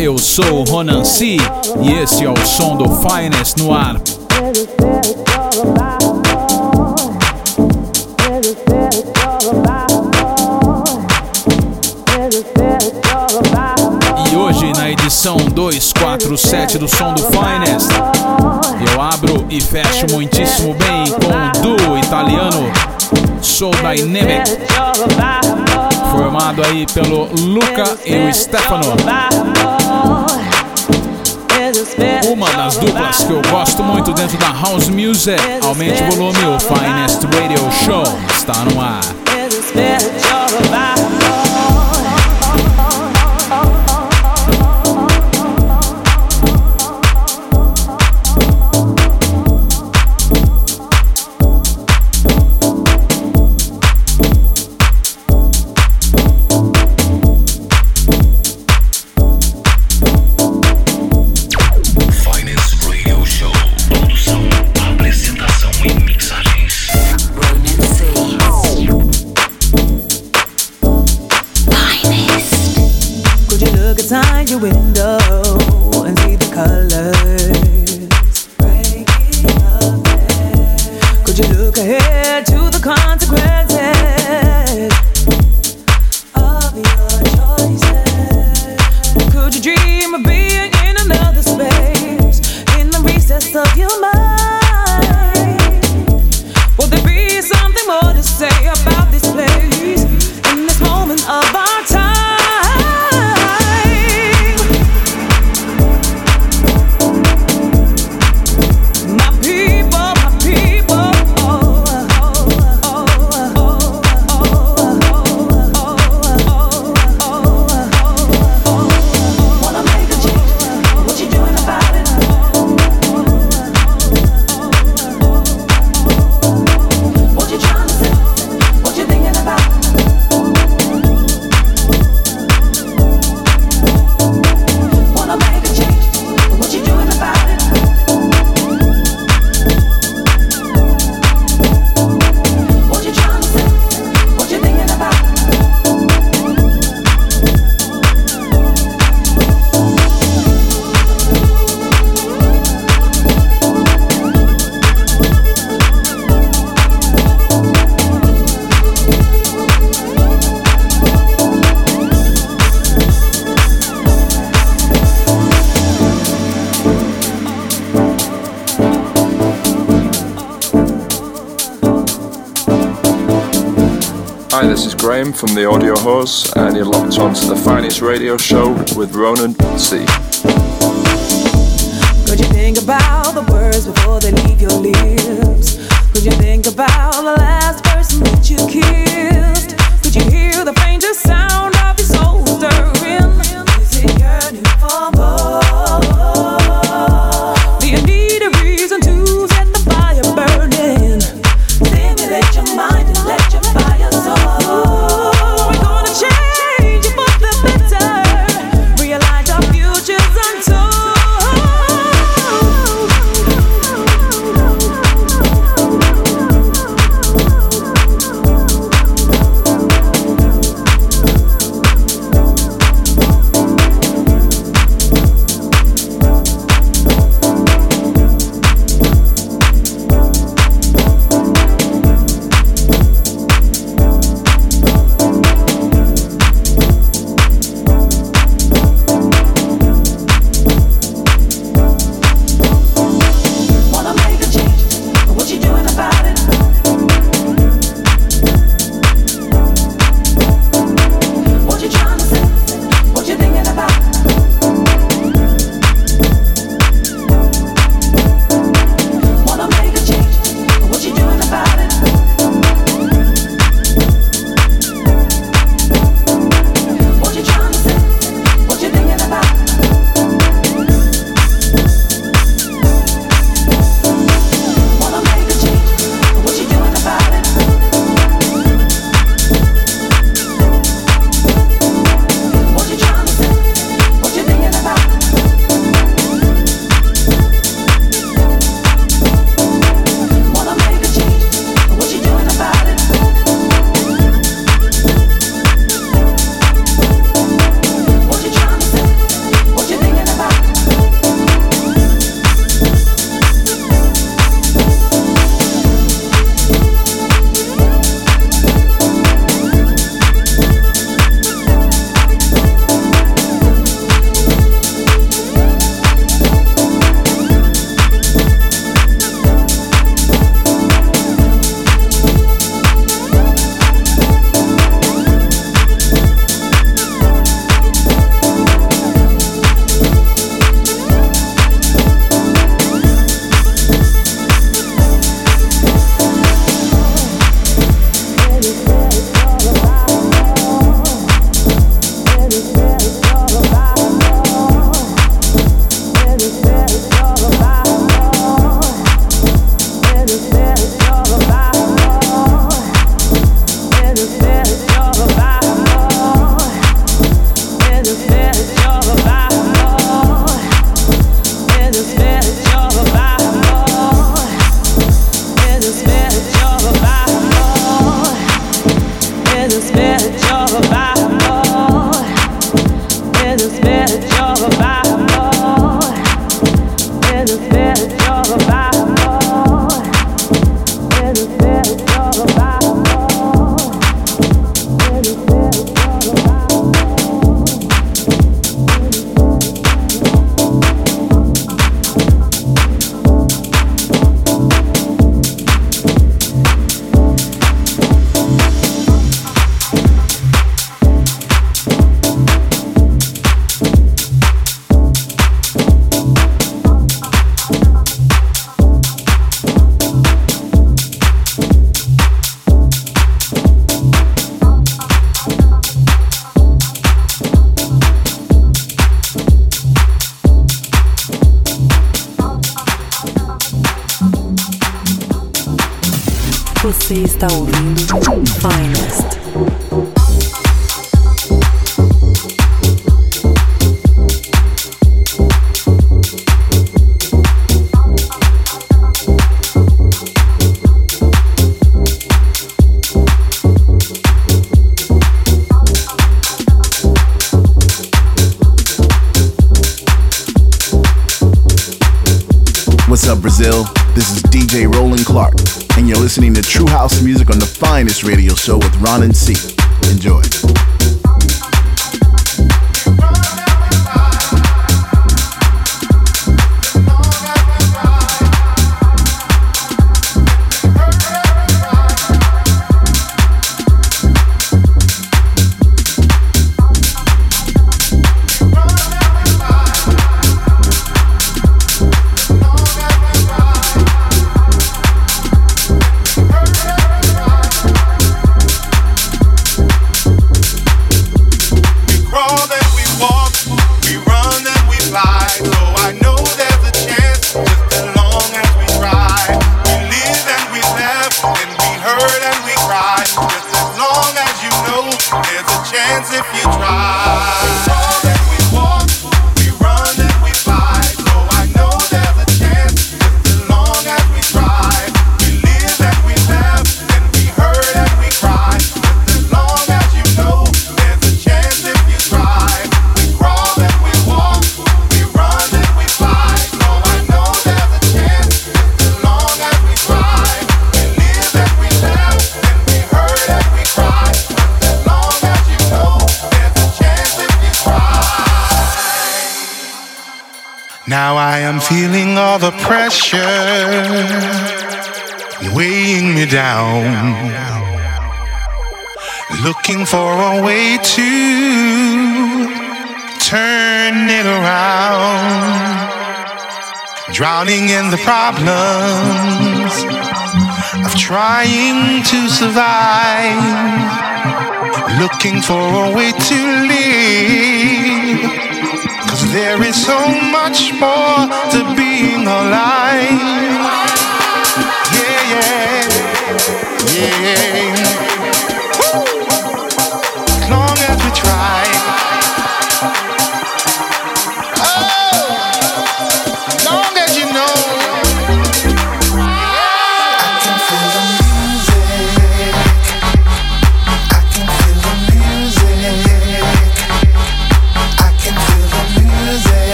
eu sou Ronan C e esse é o som do Finest no ar. E hoje na edição 247 do som do Finest, eu abro e fecho muitíssimo bem com o duo italiano Soul Dynamic formado aí pelo Luca e o Stefano. Uma das duplas que eu gosto muito dentro da House Music. Aumente o volume, o Finest Radio Show está no ar. From the Audio Horse, and you're locked on to the finest radio show with Ronan C. Could you think about the words before they leave your lips? Could you think about the last person that you? Show with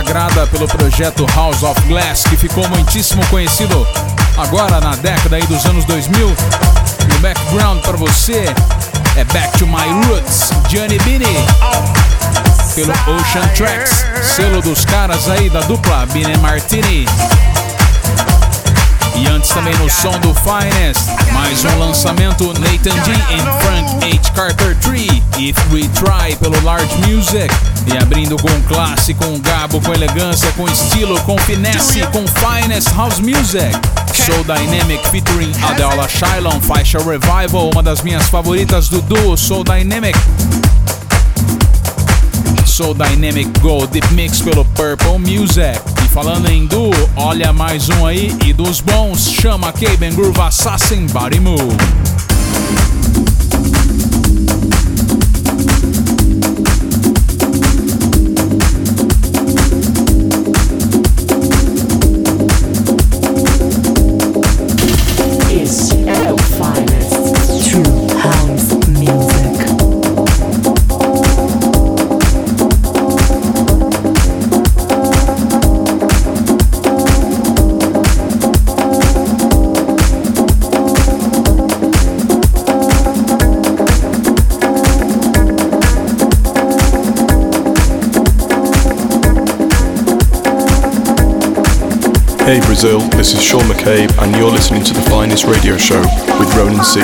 consagrada pelo projeto House of Glass, que ficou muitíssimo conhecido agora na década aí dos anos 2000. E o background para você é Back to My Roots, Johnny Bini, pelo Ocean Tracks, selo dos caras aí da dupla Bini Martini. E antes também no som do Finest, mais um lançamento Nathan G e Frank H. Carter 3, If We Try pelo Large Music. E abrindo com clássico, com gabo, com elegância, com estilo, com finesse, com Finest House Music. Soul Dynamic featuring Adela Shylon, faixa Revival, uma das minhas favoritas do duo Soul Dynamic. Soul Dynamic Gold Deep Mix pelo Purple Music. Falando em duo, olha mais um aí e dos bons, chama Caben Groove Assassin Body Move. Hey Brazil, this is Sean McCabe, and you're listening to the finest radio show with Ronan C.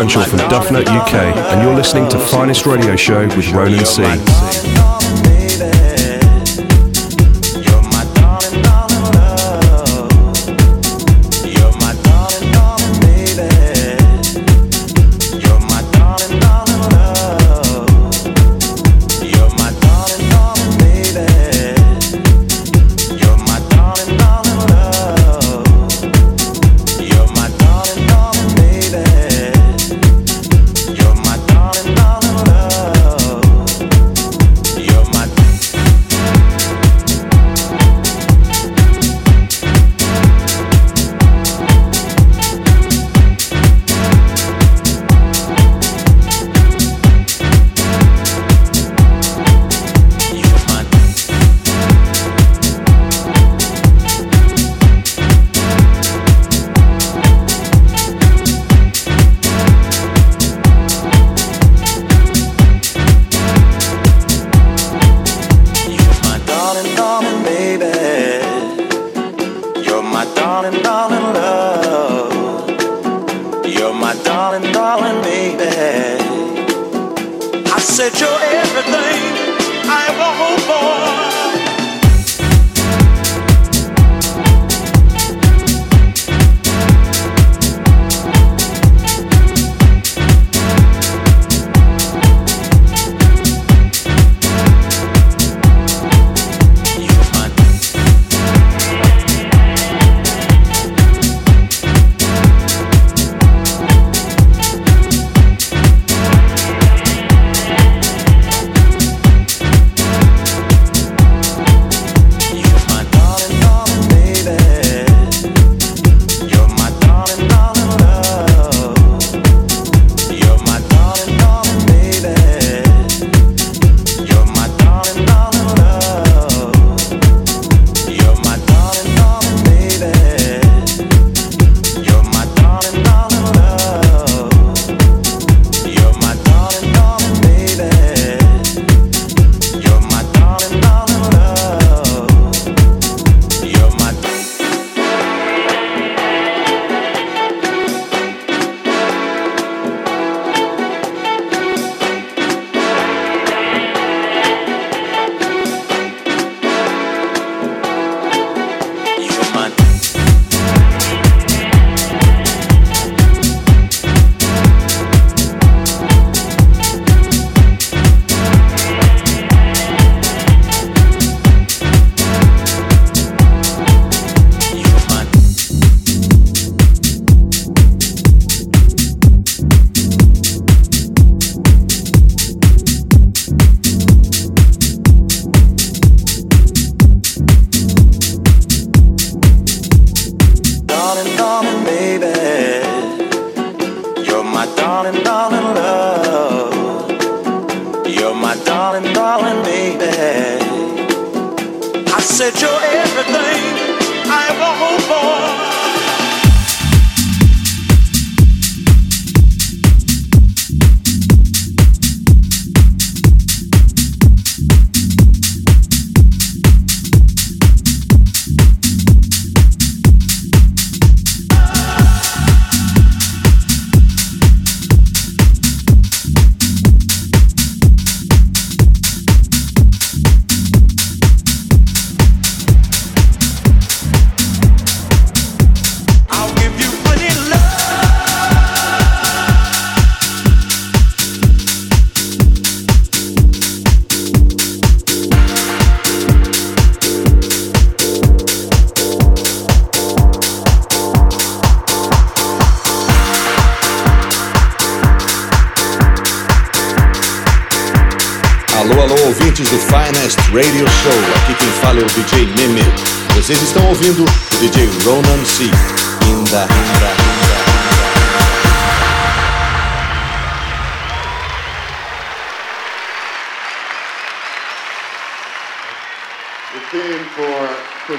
Earnshaw from Duffnet UK, and you're listening to Finest Radio Show with Ronan C.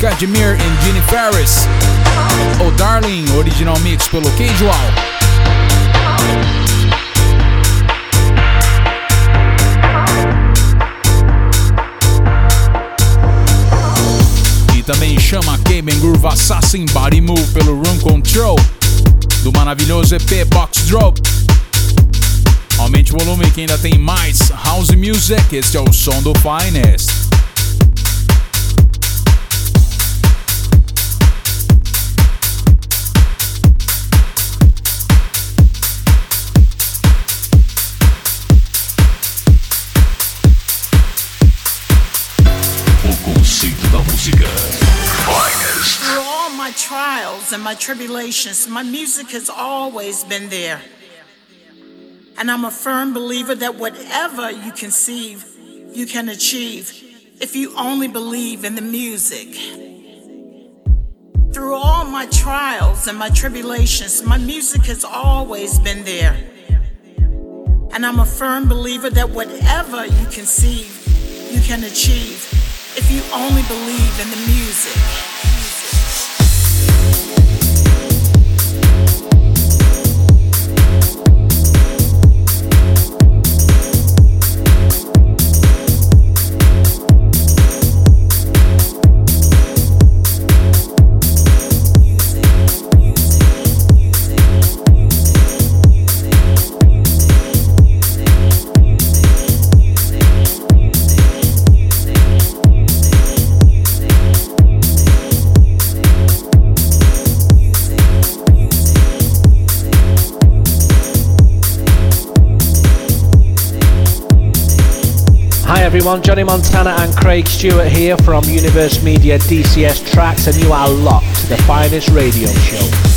Kadmir e Ginny Ferris. O Darling, original mix pelo Casual. E também chama Caben Groove Assassin Body Move pelo Room Control. Do maravilhoso EP Box Drop. Aumente o volume que ainda tem mais House Music. Este é o som do Finest. Trials and my tribulations, my music has always been there. And I'm a firm believer that whatever you conceive, you can achieve if you only believe in the music. Through all my trials and my tribulations, my music has always been there. And I'm a firm believer that whatever you conceive, you can achieve if you only believe in the music. Everyone. Johnny Montana and Craig Stewart here from Universe Media DCS Tracks, and you are locked to the finest radio show.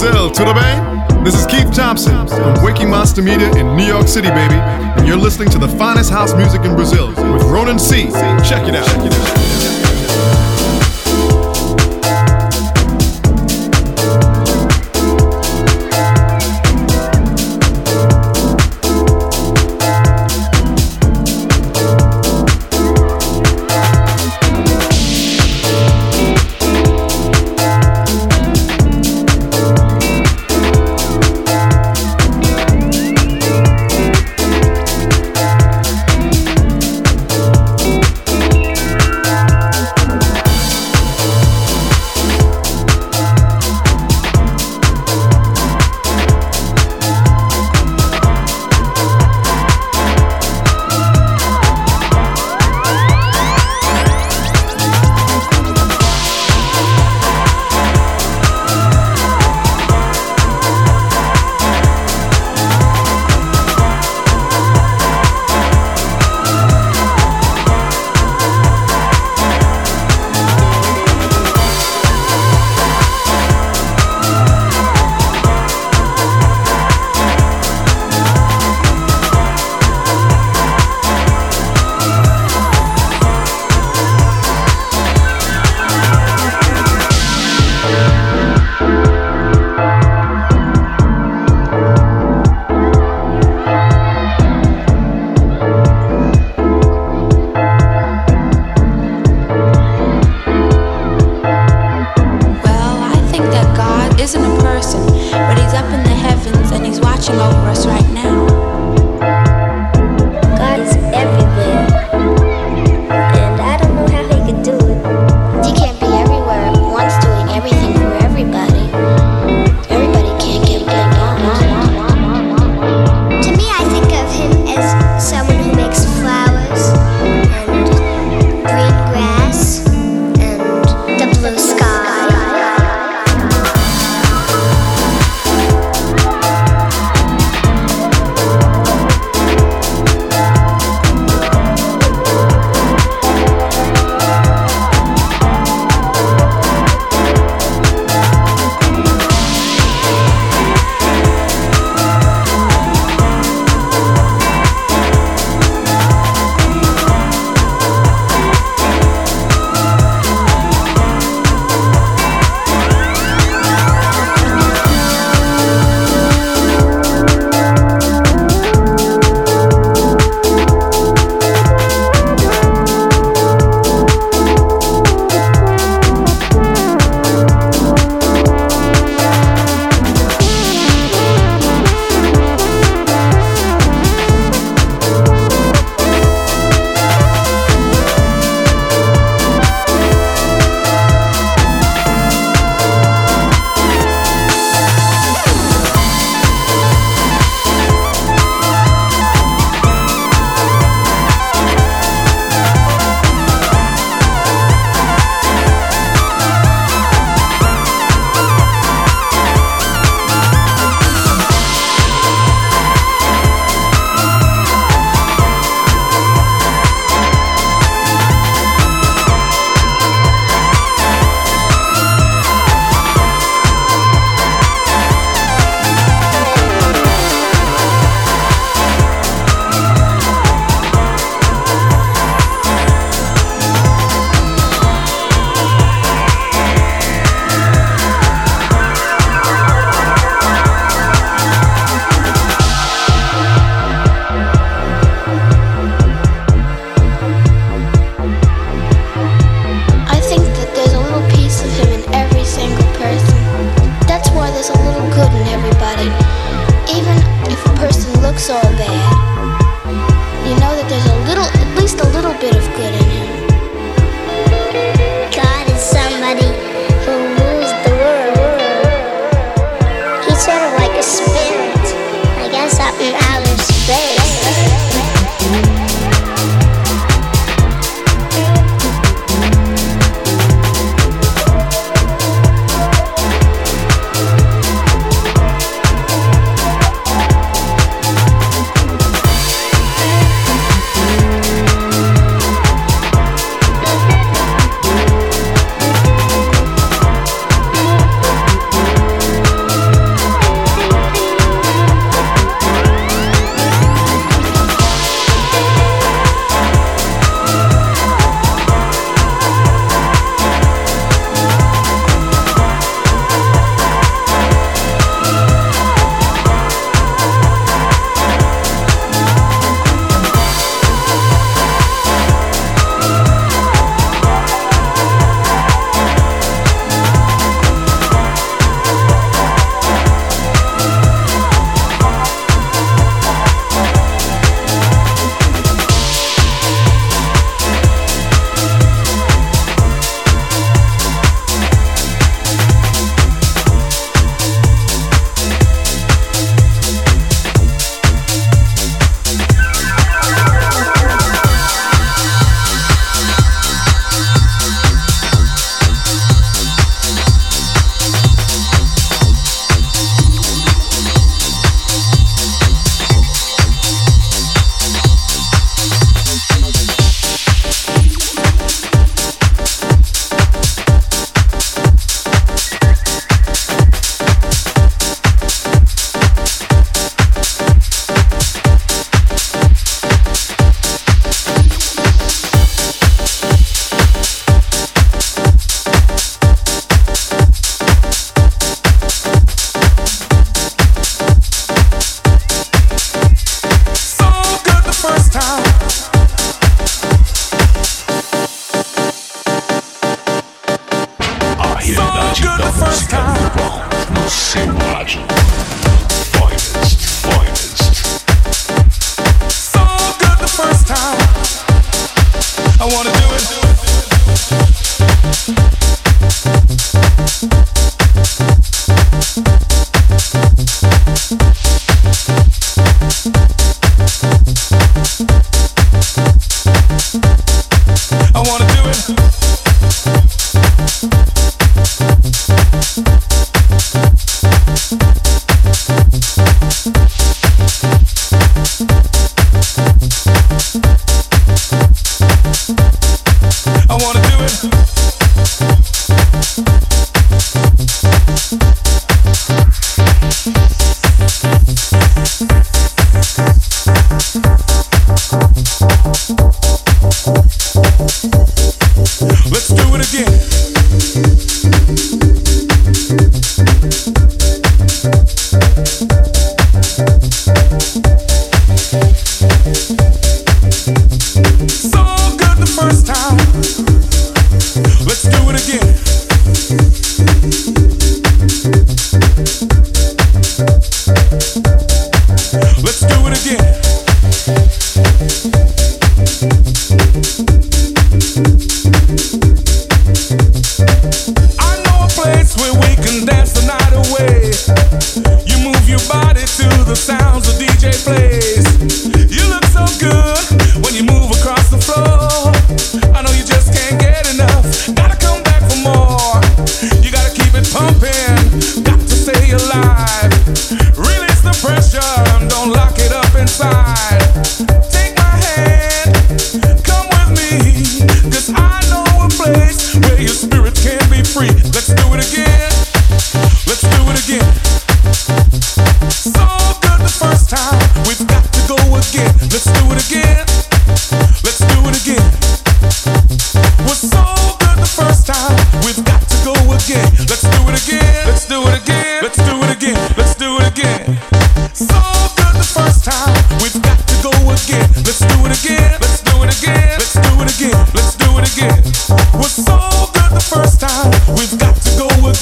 Brazil, tudo bem? This is Keith Thompson from Waking Monster Media in New York City, baby. And you're listening to the finest house music in Brazil with Ronan C. Check it out. Check it out. up in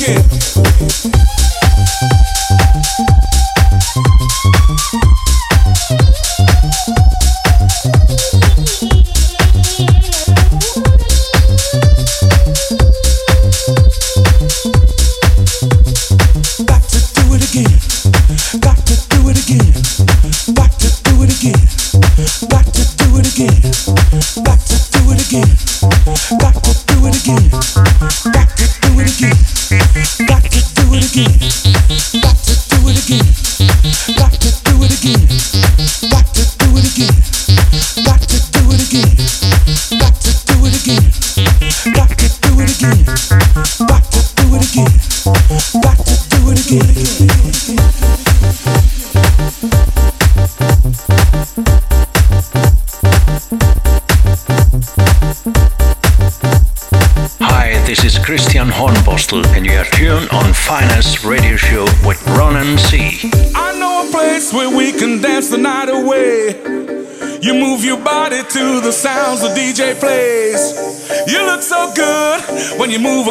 it.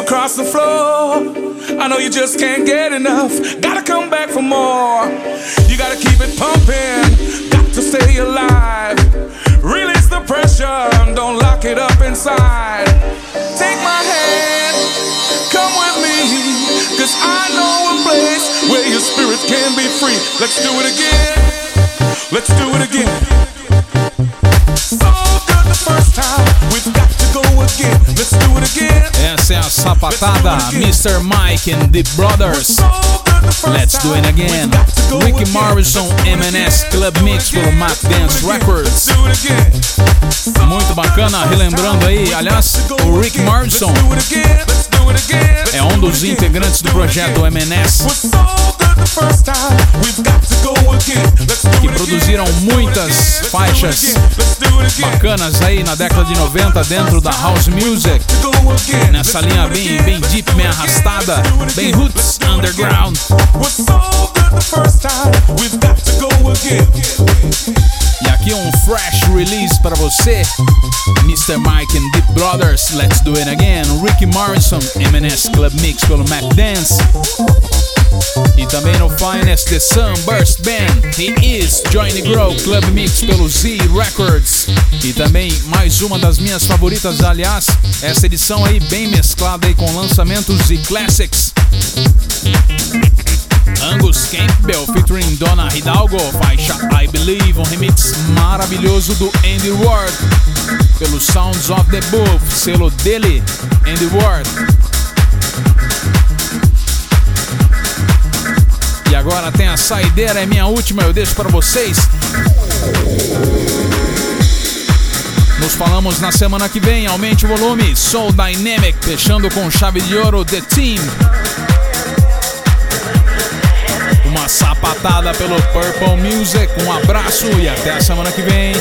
Across the floor. I know you just can't get enough. A sapatada Mr. Mike and the Brothers. Let's do it again. Ricky Morrison MNS Club Mix pelo Map Dance Records. Muito bacana, relembrando aí, aliás, o Rick Morrison é um dos integrantes do projeto MNS que produziram muitas faixas bacanas aí na década de 90 dentro da house music. Nessa linha bem, bem deep, bem arrastada, bem roots, underground. E aqui um fresh release para você, Mr. Mike and Deep Brothers, Let's Do It Again, Ricky Morrison, MNS Club Mix pelo Mac Dance. E também no Finest The Sunburst Band, He Is Johnny Grow Club Mix pelo Z Records. E também mais uma das minhas favoritas, aliás, essa edição aí bem mesclada aí com lançamentos e classics. Angus Campbell featuring Donna Hidalgo, faixa I Believe, um remix maravilhoso do Andy Ward, pelo Sounds of the Booth, selo dele, Andy Ward. E agora tem a saideira, é minha última, eu deixo para vocês. Nos falamos na semana que vem. Aumente o volume. Soul Dynamic, fechando com chave de ouro The Team. Uma sapatada pelo Purple Music. Um abraço e até a semana que vem.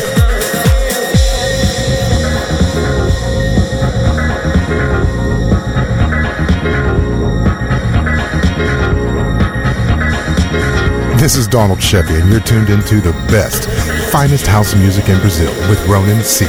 This is Donald Chevy, and you're tuned into the best, finest house music in Brazil with Ronan C.